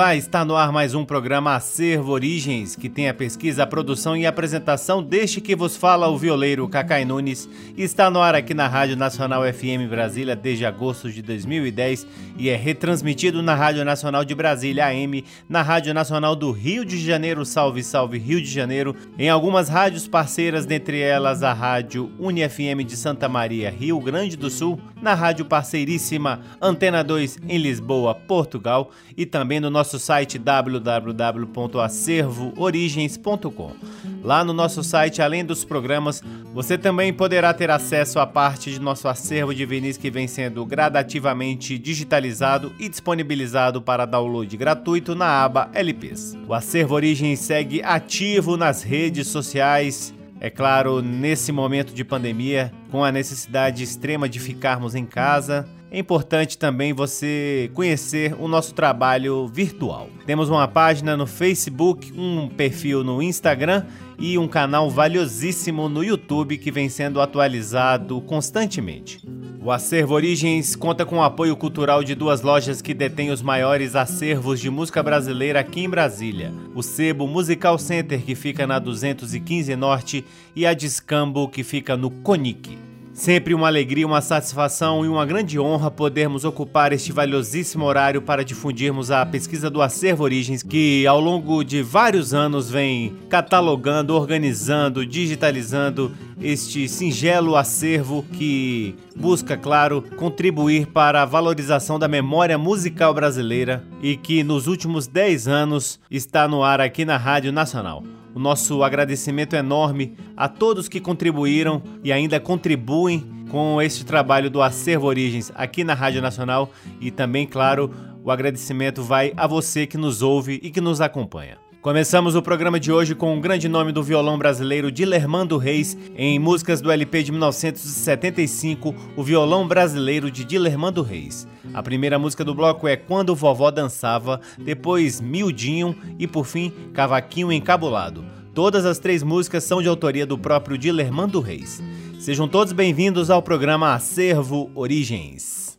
Olá, está no ar mais um programa Acervo Origens, que tem a pesquisa, a produção e a apresentação deste que vos fala o violeiro Cacai Nunes. Está no ar aqui na Rádio Nacional FM Brasília desde agosto de 2010 e é retransmitido na Rádio Nacional de Brasília AM, na Rádio Nacional do Rio de Janeiro, Salve Salve Rio de Janeiro, em algumas rádios parceiras, dentre elas a Rádio UniFM de Santa Maria, Rio Grande do Sul, na rádio parceiríssima Antena 2 em Lisboa, Portugal e também no nosso site www.acervoorigens.com. Lá no nosso site, além dos programas, você também poderá ter acesso a parte de nosso acervo de vinis que vem sendo gradativamente digitalizado e disponibilizado para download gratuito na aba LPs. O Acervo Origens segue ativo nas redes sociais. É claro, nesse momento de pandemia, com a necessidade extrema de ficarmos em casa, é importante também você conhecer o nosso trabalho virtual. Temos uma página no Facebook, um perfil no Instagram e um canal valiosíssimo no YouTube que vem sendo atualizado constantemente. O Acervo Origens conta com o apoio cultural de duas lojas que detêm os maiores acervos de música brasileira aqui em Brasília: o Sebo Musical Center, que fica na 215 Norte, e a Discambo, que fica no Conic. Sempre uma alegria, uma satisfação e uma grande honra podermos ocupar este valiosíssimo horário para difundirmos a pesquisa do Acervo Origens, que ao longo de vários anos vem catalogando, organizando, digitalizando este singelo acervo que busca, claro, contribuir para a valorização da memória musical brasileira e que nos últimos 10 anos está no ar aqui na Rádio Nacional. O nosso agradecimento enorme a todos que contribuíram e ainda contribuem com este trabalho do Acervo Origens aqui na Rádio Nacional e também, claro, o agradecimento vai a você que nos ouve e que nos acompanha. Começamos o programa de hoje com um grande nome do violão brasileiro Dilermando Reis, em músicas do LP de 1975, o violão brasileiro de Dilermando Reis. A primeira música do bloco é Quando Vovó Dançava, depois Miudinho e por fim Cavaquinho Encabulado. Todas as três músicas são de autoria do próprio Dilermando Reis. Sejam todos bem-vindos ao programa Acervo Origens.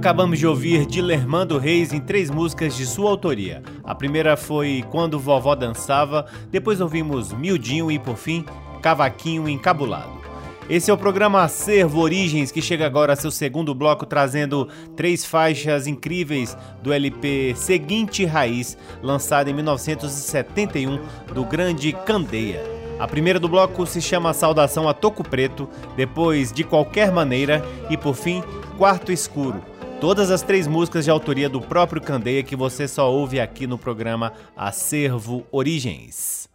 Acabamos de ouvir Dilermando Reis em três músicas de sua autoria. A primeira foi Quando Vovó Dançava, depois ouvimos Mildinho e, por fim, Cavaquinho Encabulado. Esse é o programa Acervo Origens, que chega agora a seu segundo bloco, trazendo três faixas incríveis do LP Seguinte Raiz, lançado em 1971, do grande Candeia. A primeira do bloco se chama Saudação a Toco Preto, depois De Qualquer Maneira e, por fim, Quarto Escuro. Todas as três músicas de autoria do próprio Candeia que você só ouve aqui no programa Acervo Origens.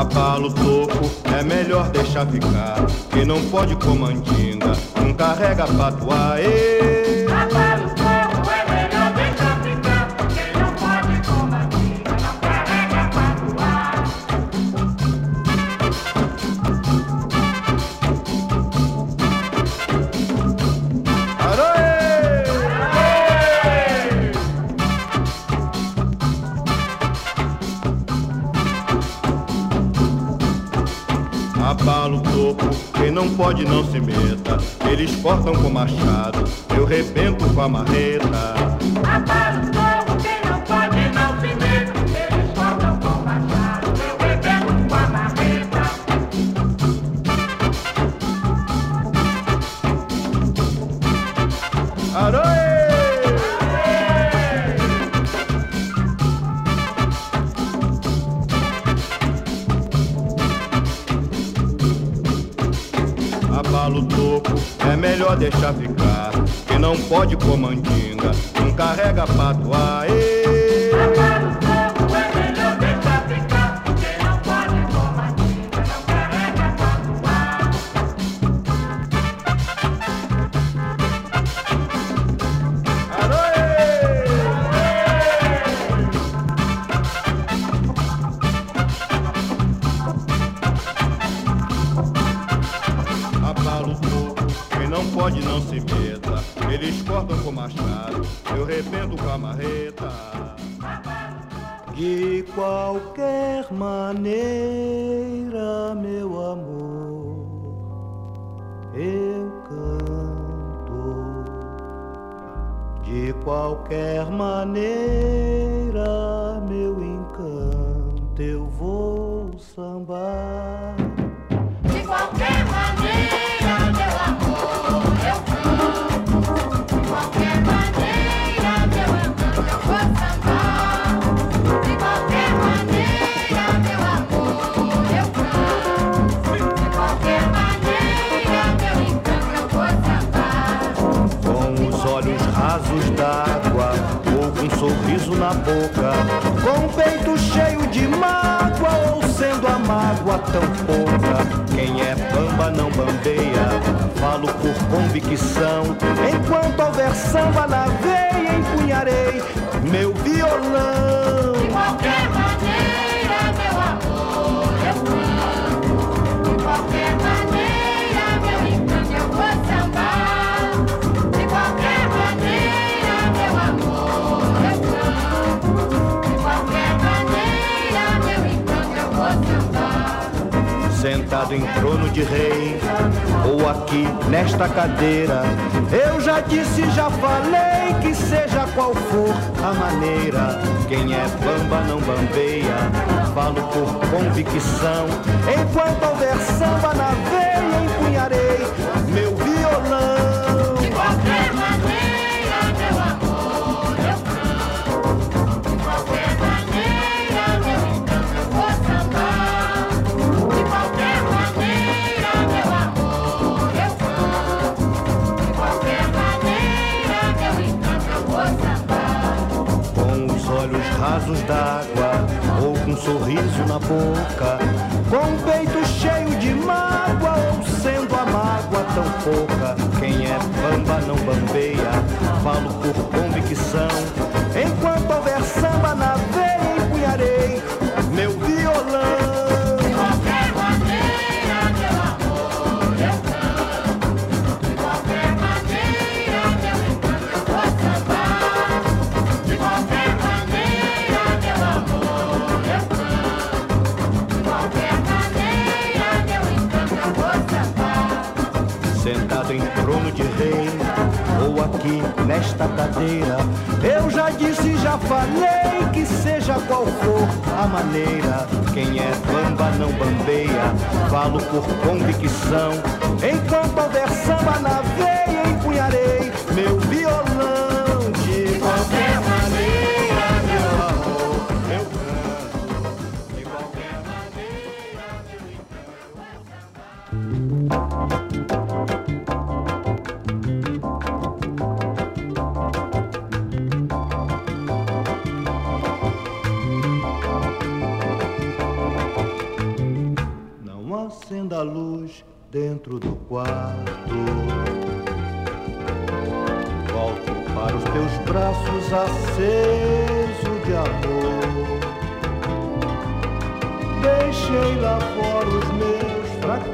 Abala toco, é melhor deixar ficar. Que não pode comandinga, não carrega patuá. Abala o pode não se meta. Eles cortam com machado, eu rebento com a marreta. Deixar ficar. Quem não pode comandinga, não carrega patuá. ê. Na boca, com o peito cheio de mágoa ou sendo a mágoa tão pouca. Quem é bamba não bambeia, falo por convicção. Enquanto houver samba na veia, empunharei meu violão. De qualquer Sentado em trono de rei, ou aqui nesta cadeira, eu já disse, já falei que seja qual for a maneira. Quem é bamba não bambeia, falo por convicção. Enquanto houver samba na veia, empunharei meu violão. Rasos d'água ou com um sorriso na boca, com o peito cheio de mágoa ou sendo a mágoa tão pouca. Quem é bamba não bambeia, falo por convicção. Enquanto houver samba aqui nesta cadeira, eu já disse, já falei que seja qual for a maneira. Quem é bamba não bambeia, falo por convicção. Enquanto houver samba na veia, empunharei meu dentro do quarto. Volto para os teus braços aceso de amor. Deixei lá fora os meus fracassos.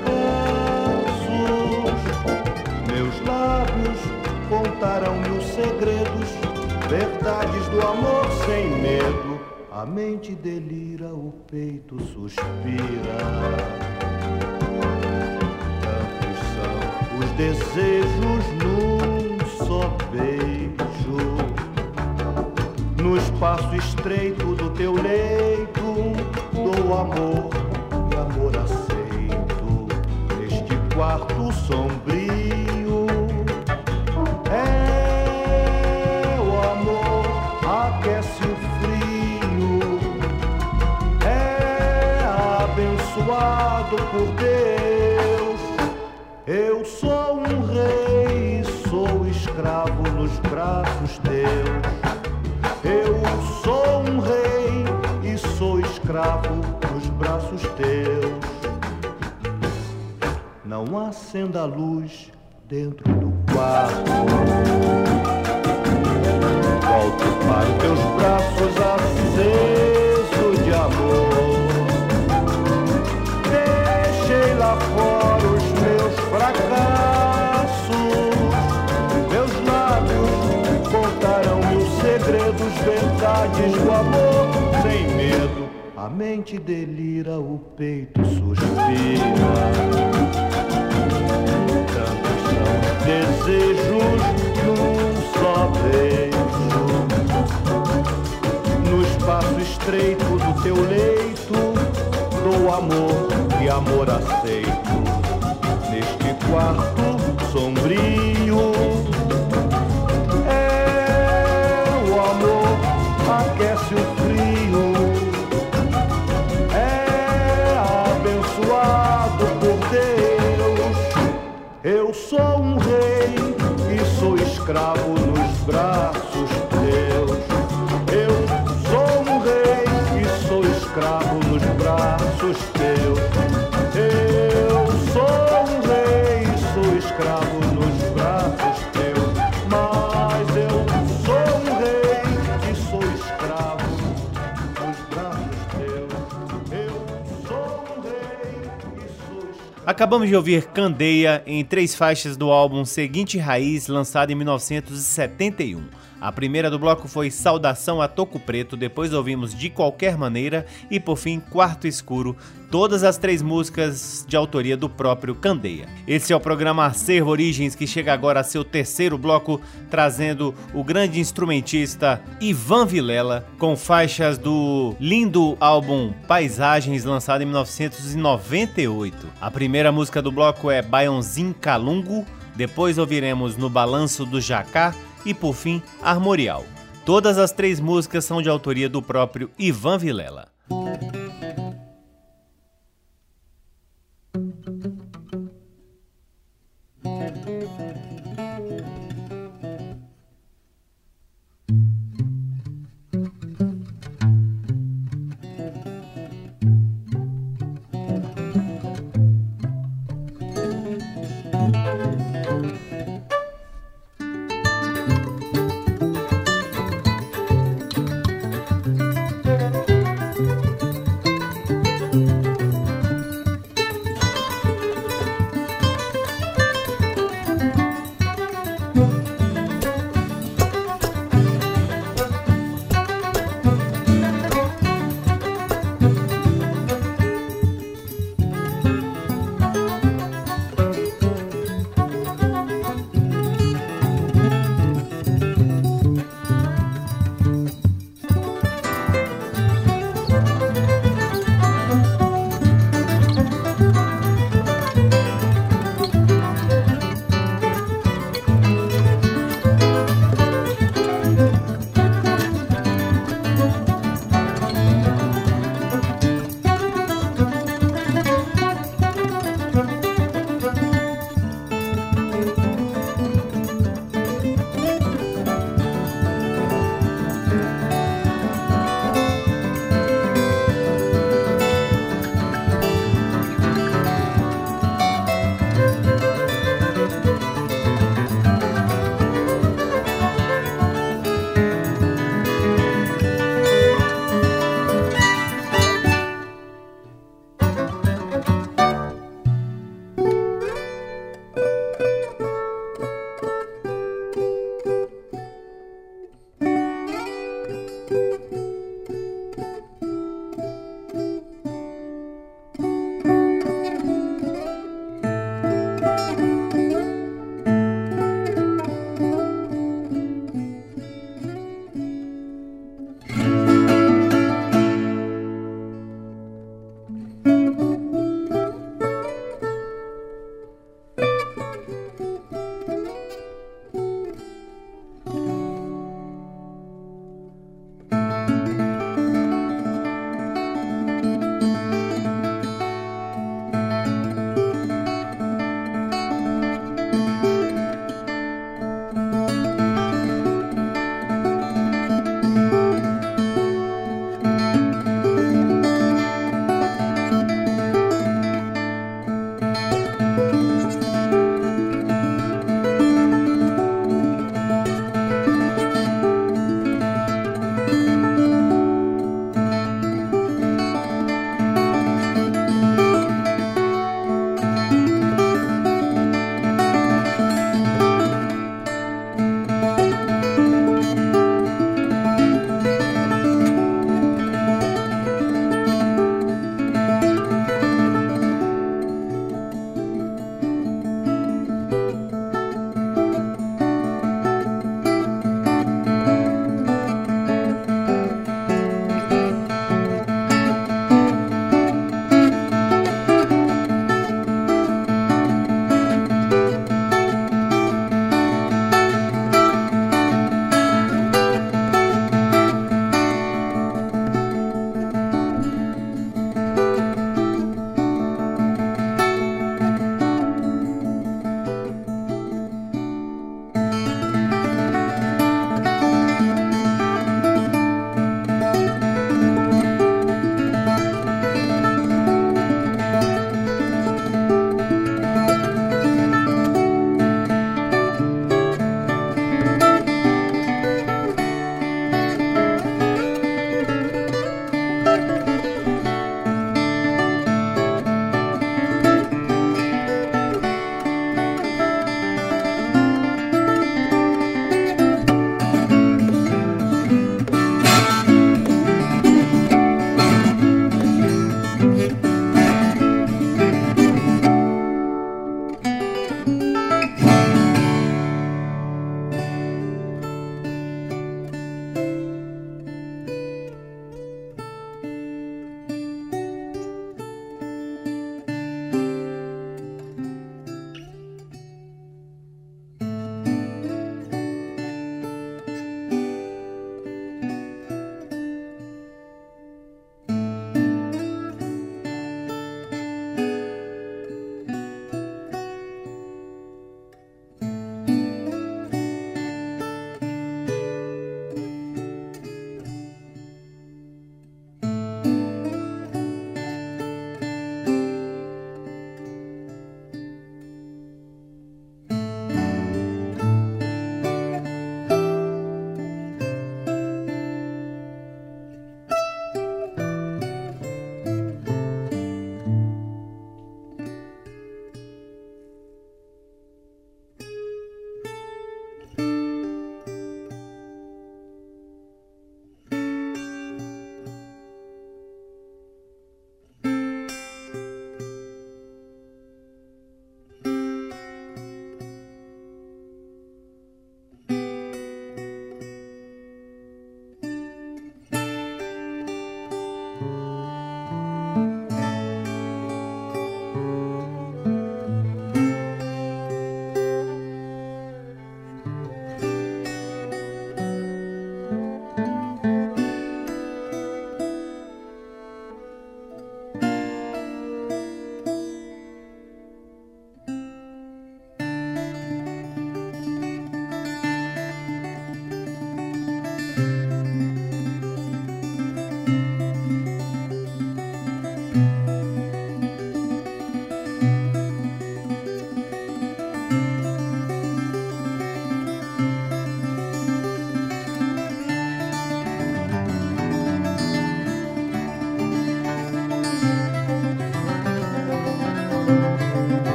Meus lábios contarão mil segredos, verdades do amor sem medo. A mente delira, o peito suspira. Desejos num só beijo. No espaço estreito do teu leito, dou amor e amor aceito. Neste quarto sombrio, é o amor aquece o frio, é abençoado por Deus. Acenda a luz dentro do quarto. Volto para os teus braços aceso de amor. Deixei lá fora os meus fracassos. Meus lábios contarão mil segredos, verdades do amor sem medo. A mente delira, o peito suspira. Desejos num só beijo. No espaço estreito do teu leito, dou amor e amor aceito. Neste quarto sombrio, escravo nos braços Acabamos de ouvir Candeia em três faixas do álbum Seguinte Raiz, lançado em 1971. A primeira do bloco foi Saudação a Toco Preto, depois ouvimos De Qualquer Maneira e por fim Quarto Escuro, todas as três músicas de autoria do próprio Candeia. Esse é o programa Acervo Origens que chega agora a seu terceiro bloco, trazendo o grande instrumentista Ivan Vilela com faixas do lindo álbum Paisagens, lançado em 1998. A primeira música do bloco é Baionzin Calungo, depois ouviremos No Balanço do Jacá e, por fim, Armorial. Todas as três músicas são de autoria do próprio Ivan Vilela.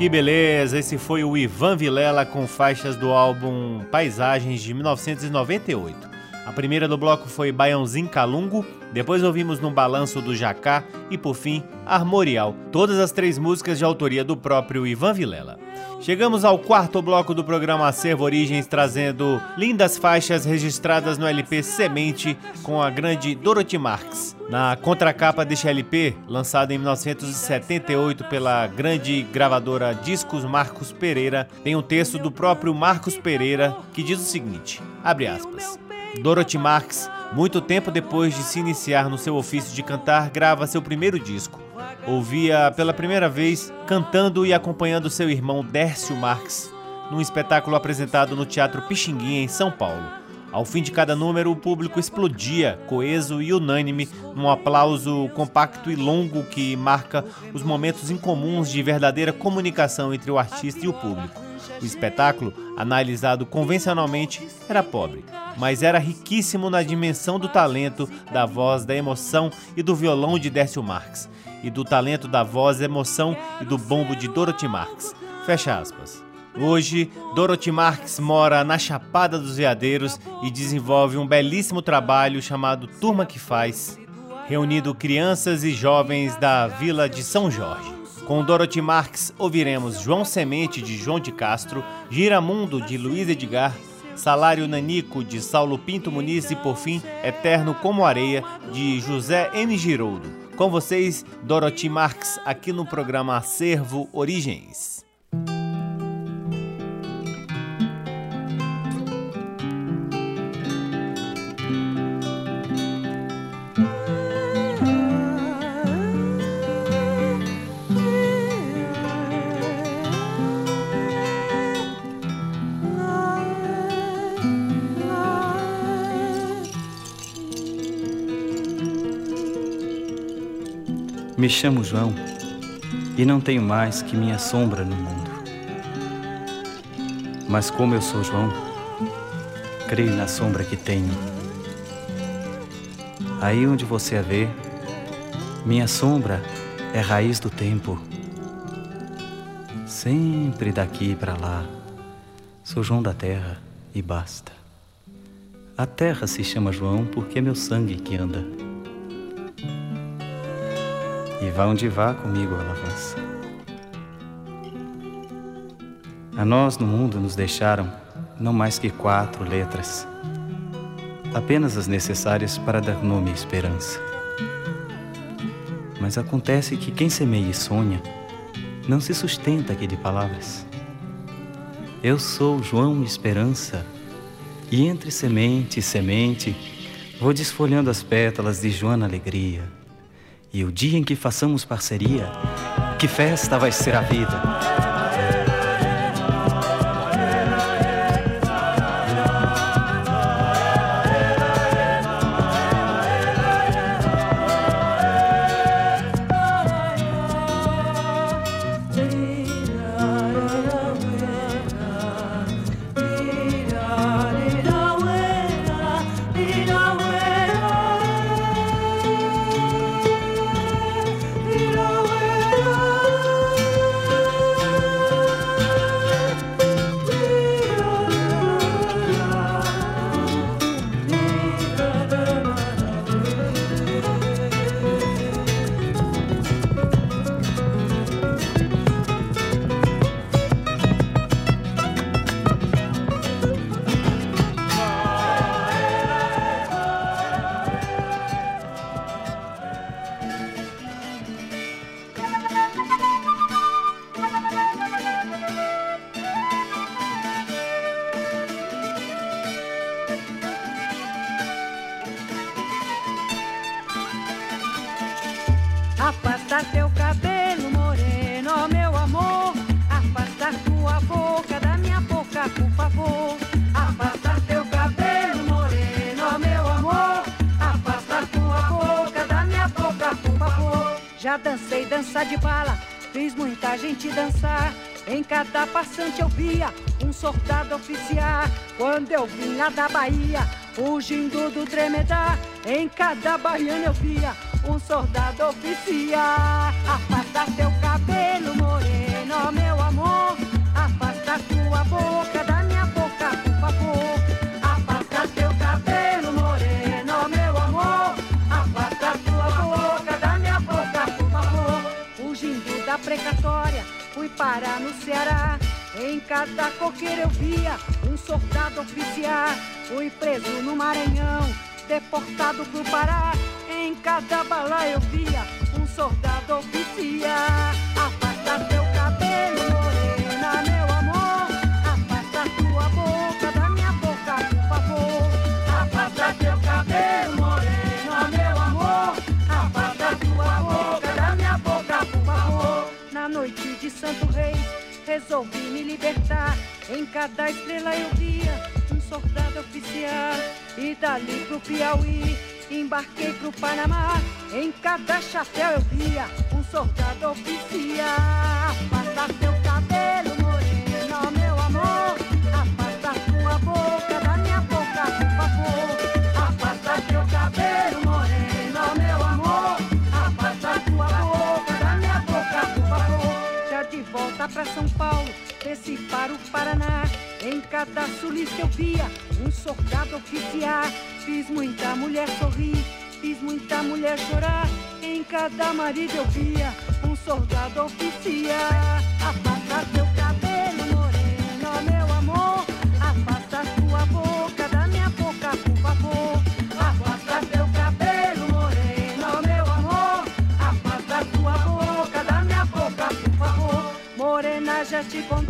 Que beleza! Esse foi o Ivan Vilela com faixas do álbum Paisagens de 1998. A primeira do bloco foi Baiãozinho Calungo, depois ouvimos No Balanço do Jacá e, por fim, Armorial, todas as três músicas de autoria do próprio Ivan Vilela. Chegamos ao quarto bloco do programa Acervo Origens, trazendo lindas faixas registradas no LP Semente com a grande Dorothy Marx. Na contracapa deste LP, lançado em 1978 pela grande gravadora Discos Marcos Pereira, tem um texto do próprio Marcos Pereira que diz o seguinte: abre aspas. Dorothy Marx, muito tempo depois de se iniciar no seu ofício de cantar, grava seu primeiro disco. Ouvia pela primeira vez cantando e acompanhando seu irmão Dércio Marx num espetáculo apresentado no Teatro Pixinguinha, em São Paulo. Ao fim de cada número, o público explodia, coeso e unânime, num aplauso compacto e longo que marca os momentos incomuns de verdadeira comunicação entre o artista e o público. O espetáculo, analisado convencionalmente, era pobre, mas era riquíssimo na dimensão do talento, da voz, da emoção e do violão de Décio Marx, e do talento da voz, emoção e do bombo de Dorothy Marx. Fecha aspas. Hoje, Dorothy Marx mora na Chapada dos Veadeiros e desenvolve um belíssimo trabalho chamado Turma que Faz, reunindo crianças e jovens da Vila de São Jorge. Com Dorothy Marx ouviremos João Semente de João de Castro, Giramundo de Luiz Edgar, Salário Nanico de Saulo Pinto Muniz e por fim Eterno como Areia de José N. Giroldo. Com vocês, Dorothy Marx, aqui no programa Acervo Origens. Me chamo João e não tenho mais que minha sombra no mundo. Mas como eu sou João, creio na sombra que tenho. Aí onde você a vê, minha sombra é raiz do tempo. Sempre daqui para lá, sou João da terra e basta. A terra se chama João porque é meu sangue que anda. E vá onde vá comigo ela avança. A nós no mundo nos deixaram não mais que quatro letras, apenas as necessárias para dar nome à esperança. Mas acontece que quem semeia e sonha não se sustenta aqui de palavras. Eu sou João Esperança, e entre semente e semente vou desfolhando as pétalas de Joana Alegria. E o dia em que façamos parceria, que festa vai ser a vida. Cada passante eu via um soldado oficial. Quando eu vinha da Bahia, fugindo do tremedar, em cada baiana eu via um soldado oficial. Afasta teu cabelo moreno, meu parar no Ceará. Em cada coqueiro eu via um soldado oficial. Fui preso no Maranhão, deportado pro Pará. Em cada bala eu via um soldado oficial. Cada estrela eu via um soldado oficial. E dali pro Piauí, embarquei pro Panamá. Em cada chapéu eu via um soldado oficial. Afasta teu cabelo, morena, meu amor. Afasta tua boca da minha boca, por favor. Afasta teu cabelo, morena, meu amor. Afasta tua boca da minha boca, por favor. Já de volta pra São Paulo, para o Paraná. Em cada sulista eu via um soldado oficial. Fiz muita mulher sorrir, fiz muita mulher chorar. Em cada marido eu via um soldado oficial. Afasta teu cabelo, moreno, meu amor. Afasta tua boca da minha boca, por favor. Afasta teu cabelo, moreno, meu amor. Afasta tua boca da minha boca, por favor. Morena, já te contei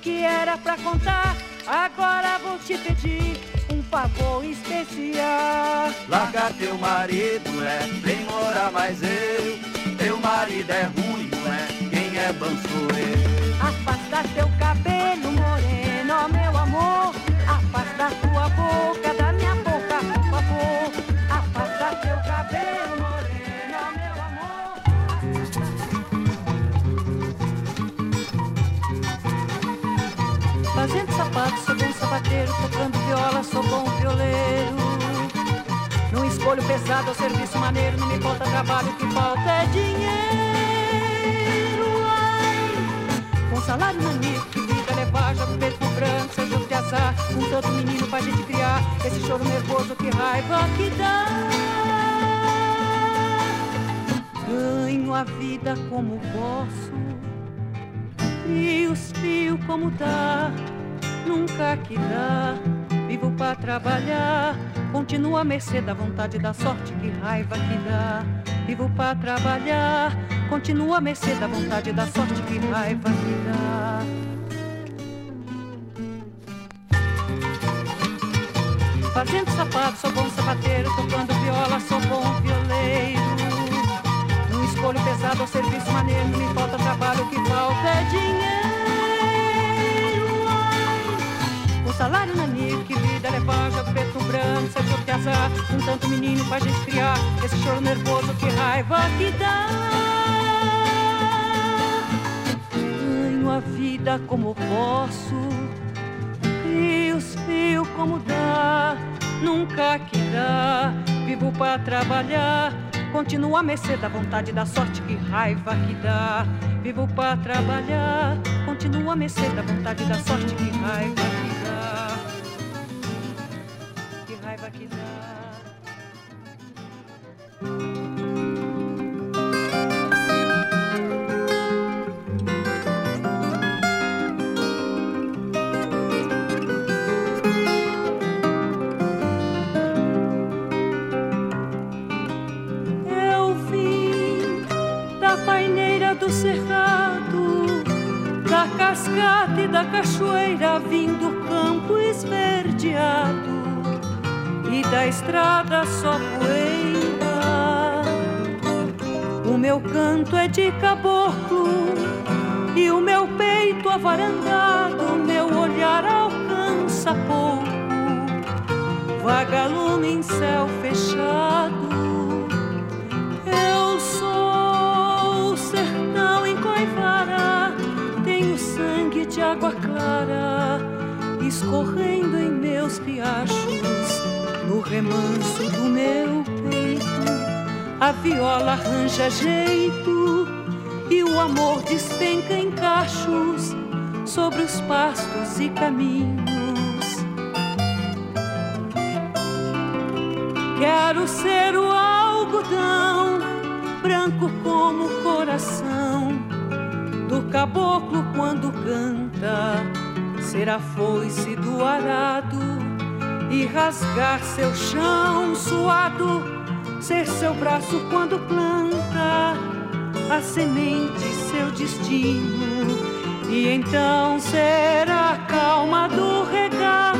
que era pra contar. Agora vou te pedir um favor especial. Larga teu marido, é, vem morar mais eu. Teu marido é ruim, é? Quem é bom sou eu. Afasta teu cabelo moreno, meu amor. Afasta tua boca da sapato, sou bom sapateiro. Tocando viola, sou bom violeiro. Não escolho pesado, ao serviço maneiro. Não me falta trabalho, o que falta é dinheiro. Com salário maneiro, que vida levar, preto no branco, seja o que azar. Um tanto menino pra gente criar. Esse choro nervoso, que raiva que dá. Ganho a vida como posso. E os fios como dá, nunca que dá. Vivo pra trabalhar, continuo à mercê da vontade da sorte, que raiva que dá. Vivo pra trabalhar, continuo à mercê da vontade da sorte, que raiva que dá. Fazendo sapato, sou bom sapateiro, tocando viola, sou bom violeiro. Não escolho pesado ao serviço maneiro, não me falta trabalho, o que falta é dinheiro. Salário é que vida levar, jogo preto branco, o que azar. Um tanto menino pra gente criar, esse choro nervoso, que raiva que dá. Ganho a vida como posso, e os fios como dá, nunca que dá. Vivo pra trabalhar, continuo à mercê da vontade da sorte, que raiva que dá. Vivo pra trabalhar, continuo à mercê da vontade da sorte, que raiva que dá. Da cascata e da cachoeira, vim do campo esverdeado e da estrada só poeira. O meu canto é de caboclo e o meu peito avarandado, meu olhar alcança pouco, vagalume em céu fechado. Água clara, escorrendo em meus riachos, no remanso do meu peito. A viola arranja jeito e o amor despenca em cachos sobre os pastos e caminhos. Quero ser o algodão, branco como o coração caboclo quando canta, ser a foice do arado e rasgar seu chão suado, ser seu braço quando planta a semente, seu destino, e então ser a calma do regato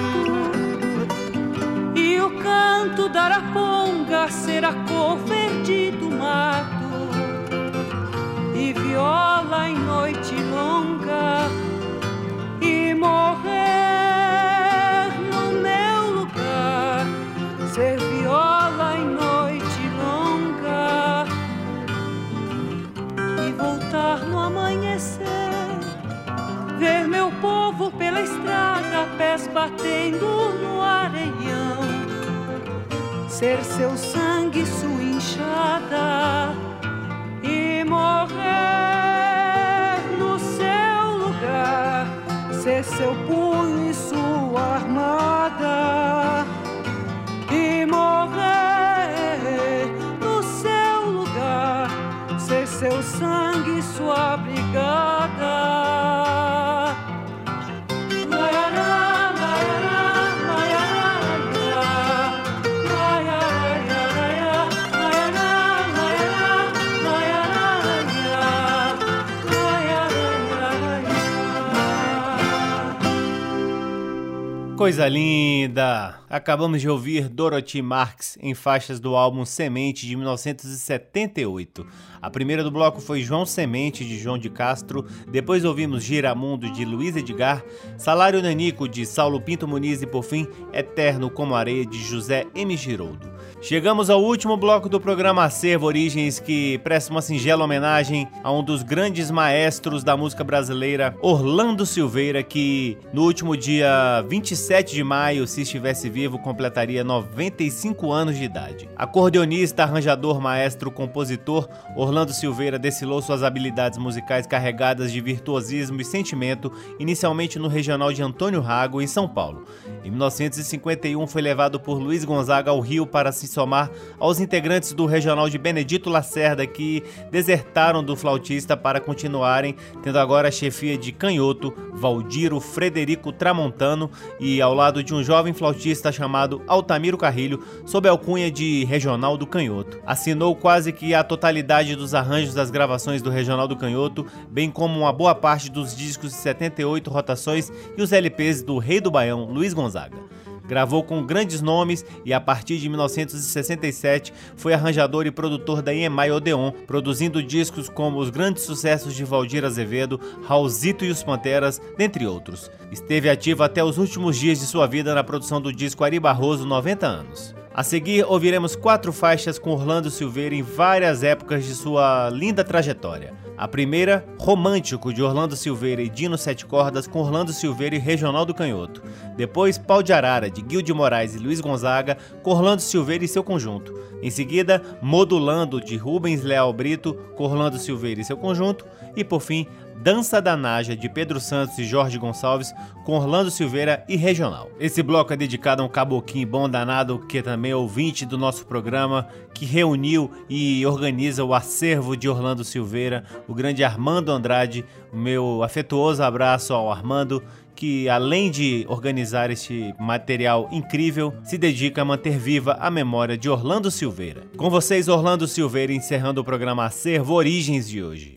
e o canto da araponga ser a cor verde do mato e viola em noite longa e morrer no meu lugar. Ser viola em noite longa e voltar no amanhecer. Ver meu povo pela estrada pés batendo no areião. Ser seu sangue sua enxada Coisa linda! Acabamos de ouvir Dorothy Marx em faixas do álbum Semente de 1978. A primeira do bloco foi João Semente de João de Castro, depois ouvimos Giramundo de Luiz Edgar, Salário Nanico de Saulo Pinto Muniz e por fim Eterno como Areia de José M. Giroldo. Chegamos ao último bloco do programa Acervo Origens, que presta uma singela homenagem a um dos grandes maestros da música brasileira, Orlando Silveira, que no último dia 27 de maio, se estivesse vivo, completaria 95 anos de idade. Acordeonista, arranjador, maestro, compositor, Orlando Silveira desfilou suas habilidades musicais carregadas de virtuosismo e sentimento, inicialmente no regional de Antônio Rago, em São Paulo. Em 1951 foi levado por Luiz Gonzaga ao Rio para se somar aos integrantes do regional de Benedito Lacerda que desertaram do flautista para continuarem tendo agora a chefia de canhoto Valdiro Frederico Tramontano e ao lado de um jovem flautista chamado Altamiro Carrilho sob a alcunha de Regional do Canhoto. Assinou quase que a totalidade dos arranjos das gravações do Regional do Canhoto, bem como uma boa parte dos discos de 78 rotações e os LPs do Rei do Baião, Luiz Gonzaga. Gravou com grandes nomes e a partir de 1967 foi arranjador e produtor da EMI Odeon, produzindo discos como os grandes sucessos de Valdir Azevedo, Raulzito e os Panteras, dentre outros. Esteve ativo até os últimos dias de sua vida na produção do disco Ari Barroso 90 anos. A seguir, ouviremos quatro faixas com Orlando Silveira em várias épocas de sua linda trajetória. A primeira, Romântico, de Orlando Silveira e Dino Sete Cordas, com Orlando Silveira e Regional do Canhoto. Depois, Pau de Arara, de Gil de Moraes e Luiz Gonzaga, com Orlando Silveira e seu conjunto. Em seguida, Modulando, de Rubens Leal Brito, com Orlando Silveira e seu conjunto. E por fim, Dança da Naja, de Pedro Santos e Jorge Gonçalves, com Orlando Silveira e Regional. Esse bloco é dedicado a um caboquinho bom danado, que também é ouvinte do nosso programa, que reuniu e organiza o acervo de Orlando Silveira, o grande Armando Andrade. O meu afetuoso abraço ao Armando, que além de organizar este material incrível, se dedica a manter viva a memória de Orlando Silveira. Com vocês, Orlando Silveira, encerrando o programa Acervo Origens de hoje.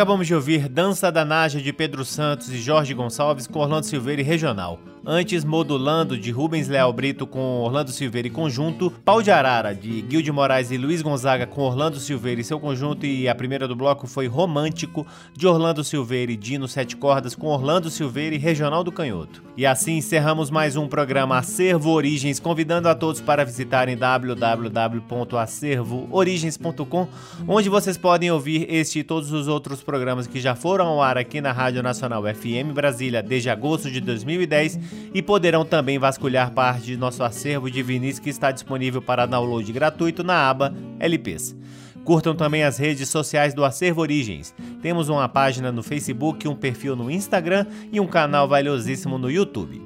Acabamos de ouvir Dança da Naja de Pedro Santos e Jorge Gonçalves com Orlando Silveira e Regional. Antes, Modulando de Rubens Leal Brito com Orlando Silveira e Conjunto. Pau de Arara de Guilde Moraes e Luiz Gonzaga com Orlando Silveira e seu conjunto. E a primeira do bloco foi Romântico de Orlando Silveira e Dino Sete Cordas com Orlando Silveira e Regional do Canhoto. E assim encerramos mais um programa Acervo Origens, convidando a todos para visitarem www.acervoorigens.com, onde vocês podem ouvir este e todos os outros programas que já foram ao ar aqui na Rádio Nacional FM Brasília desde agosto de 2010 e poderão também vasculhar parte de nosso acervo de vinis que está disponível para download gratuito na aba LPs. Curtam também as redes sociais do Acervo Origens. Temos uma página no Facebook, um perfil no Instagram e um canal valiosíssimo no YouTube.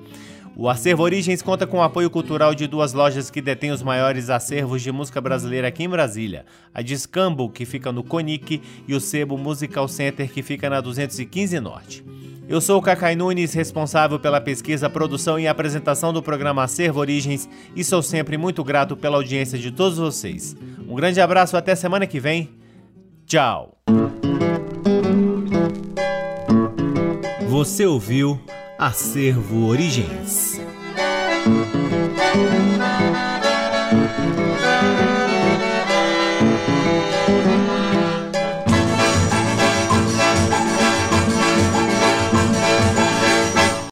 O Acervo Origens conta com o apoio cultural de duas lojas que detêm os maiores acervos de música brasileira aqui em Brasília: a Discambo, que fica no Conic, e o Sebo Musical Center, que fica na 215 Norte. Eu sou o Cacai Nunes, responsável pela pesquisa, produção e apresentação do programa Acervo Origens e sou sempre muito grato pela audiência de todos vocês. Um grande abraço, até semana que vem. Tchau! Você ouviu Acervo Origens. Música